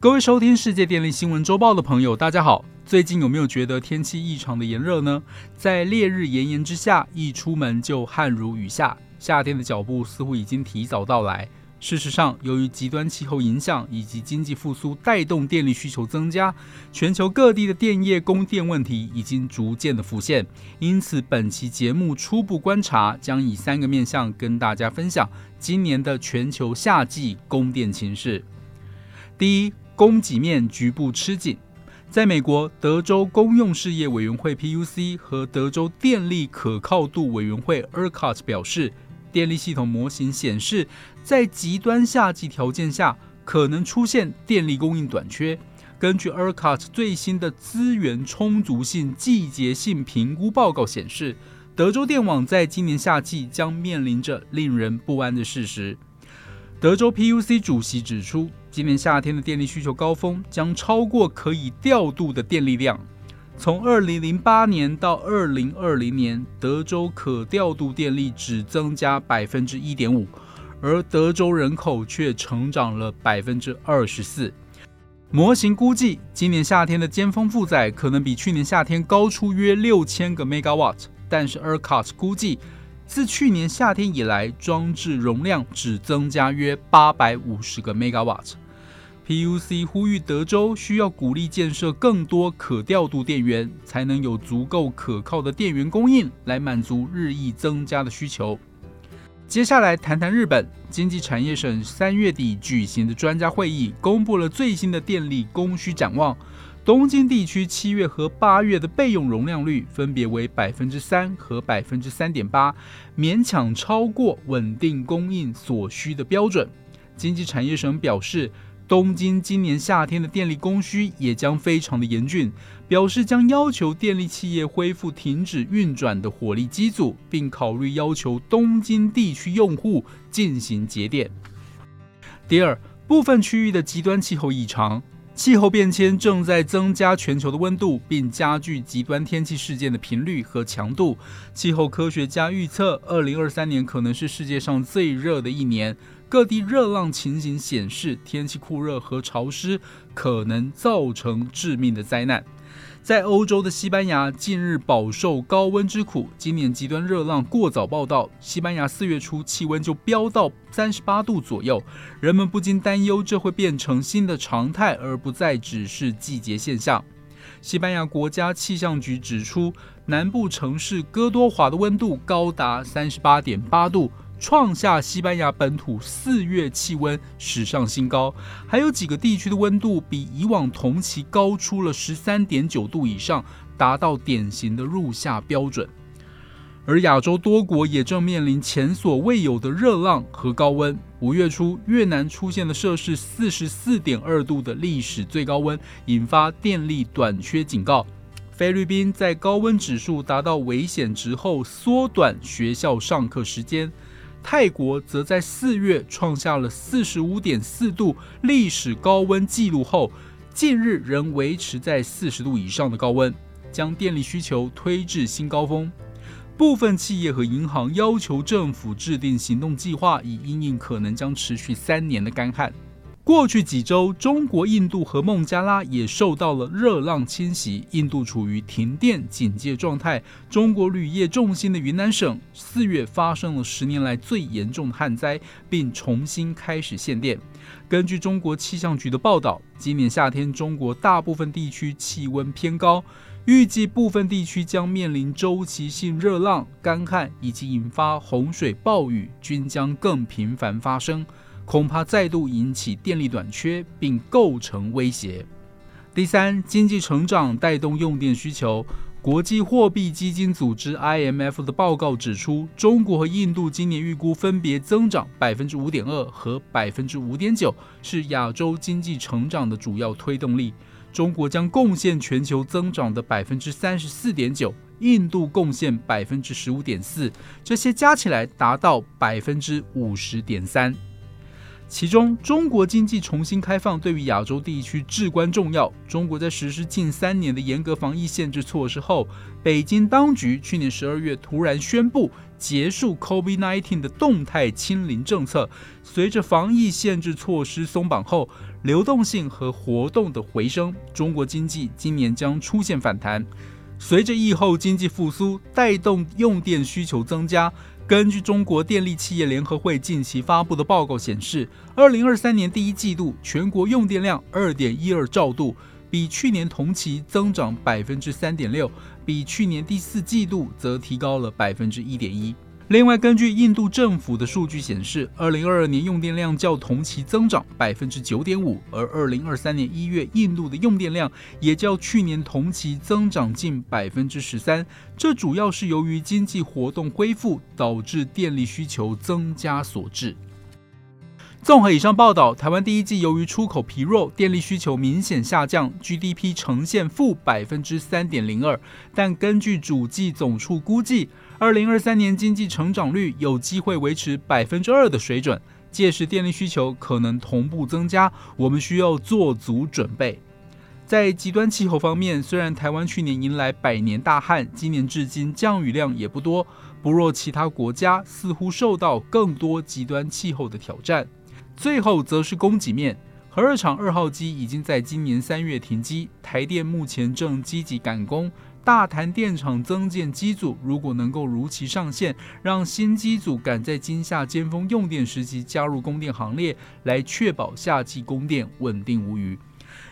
各位收听世界电力新闻周报的朋友，大家好。最近有没有觉得天气异常的炎热呢？在烈日炎炎之下，一出门就汗如雨下，夏天的脚步似乎已经提早到来。事实上，由于极端气候影响以及经济复苏带动电力需求增加，全球各地的电业供电问题已经逐渐的浮现。因此，本期节目初步观察将以三个面向跟大家分享今年的全球夏季供电情势。第一，供给面局部吃紧。在美国，德州公用事业委员会 （PUC） 和德州电力可靠度委员会 （ERCOT） 表示。电力系统模型显示，在极端夏季条件下，可能出现电力供应短缺。根据 ERCOT 最新的资源充足性季节性评估报告显示，德州电网在今年夏季将面临着令人不安的事实。德州 PUC 主席指出，今年夏天的电力需求高峰将超过可以调度的电力量。从二零零八年到二零二零年，德州可调度电力只增加百分之一点五，而德州人口却成长了百分之二十四。模型估计，今年夏天的尖峰负载可能比去年夏天高出约六千个 megawatt，但是 ERCOT 估计，自去年夏天以来，装置容量只增加约八百五十个 megawatt。PUC 呼吁德州需要鼓励建设更多可调度电源，才能有足够可靠的电源供应来满足日益增加的需求。接下来谈谈日本经济产业省三月底举行的专家会议，公布了最新的电力供需展望。东京地区七月和八月的备用容量率分别为百分之三和百分之三点八，勉强超过稳定供应所需的标准。经济产业省表示。东京今年夏天的电力供需也将非常的严峻，表示将要求电力企业恢复停止运转的火力机组，并考虑要求东京地区用户进行节电。第二，部分区域的极端气候异常，气候变迁正在增加全球的温度，并加剧极端天气事件的频率和强度。气候科学家预测，二零二三年可能是世界上最热的一年。各地热浪情形显示，天气酷热和潮湿可能造成致命的灾难。在欧洲的西班牙，近日饱受高温之苦。今年极端热浪过早报道，西班牙四月初气温就飙到三十八度左右，人们不禁担忧这会变成新的常态，而不再只是季节现象。西班牙国家气象局指出，南部城市哥多华的温度高达三十八点八度。创下西班牙本土四月气温史上新高，还有几个地区的温度比以往同期高出了十三点九度以上，达到典型的入夏标准。而亚洲多国也正面临前所未有的热浪和高温。五月初，越南出现了摄氏四十四点二度的历史最高温，引发电力短缺警告。菲律宾在高温指数达到危险值后，缩短学校上课时间。泰国则在四月创下了四十五点四度历史高温纪录后，近日仍维持在四十度以上的高温，将电力需求推至新高峰。部分企业和银行要求政府制定行动计划，以应应可能将持续三年的干旱。过去几周，中国、印度和孟加拉也受到了热浪侵袭。印度处于停电警戒状态。中国铝业重心的云南省四月发生了十年来最严重的旱灾，并重新开始限电。根据中国气象局的报道，今年夏天中国大部分地区气温偏高，预计部分地区将面临周期性热浪、干旱以及引发洪水、暴雨，均将更频繁发生。恐怕再度引起电力短缺，并构成威胁。第三，经济成长带动用电需求。国际货币基金组织 （IMF） 的报告指出，中国和印度今年预估分别增长百分之五点二和百分之五点九，是亚洲经济成长的主要推动力。中国将贡献全球增长的百分之三十四点九，印度贡献百分之十五点四，这些加起来达到百分之五十点三。其中，中国经济重新开放对于亚洲地区至关重要。中国在实施近三年的严格防疫限制措施后，北京当局去年十二月突然宣布结束 COVID-19 的动态清零政策。随着防疫限制措施松绑后，流动性和活动的回升，中国经济今年将出现反弹。随着疫后经济复苏，带动用电需求增加。根据中国电力企业联合会近期发布的报告显示，二零二三年第一季度全国用电量二点一二兆度，比去年同期增长百分之三点六，比去年第四季度则提高了百分之一点一。另外，根据印度政府的数据显示，二零二二年用电量较同期增长百分之九点五，而二零二三年一月印度的用电量也较去年同期增长近百分之十三。这主要是由于经济活动恢复导致电力需求增加所致。综合以上报道，台湾第一季由于出口疲弱，电力需求明显下降，GDP 呈现负百分之三点零二。但根据主计总处估计，二零二三年经济成长率有机会维持百分之二的水准，届时电力需求可能同步增加，我们需要做足准备。在极端气候方面，虽然台湾去年迎来百年大旱，今年至今降雨量也不多，不若其他国家，似乎受到更多极端气候的挑战。最后则是供给面，核二厂二号机已经在今年三月停机，台电目前正积极赶工。大潭电厂增建机组，如果能够如期上线，让新机组赶在今夏尖峰用电时期加入供电行列，来确保夏季供电稳定无虞。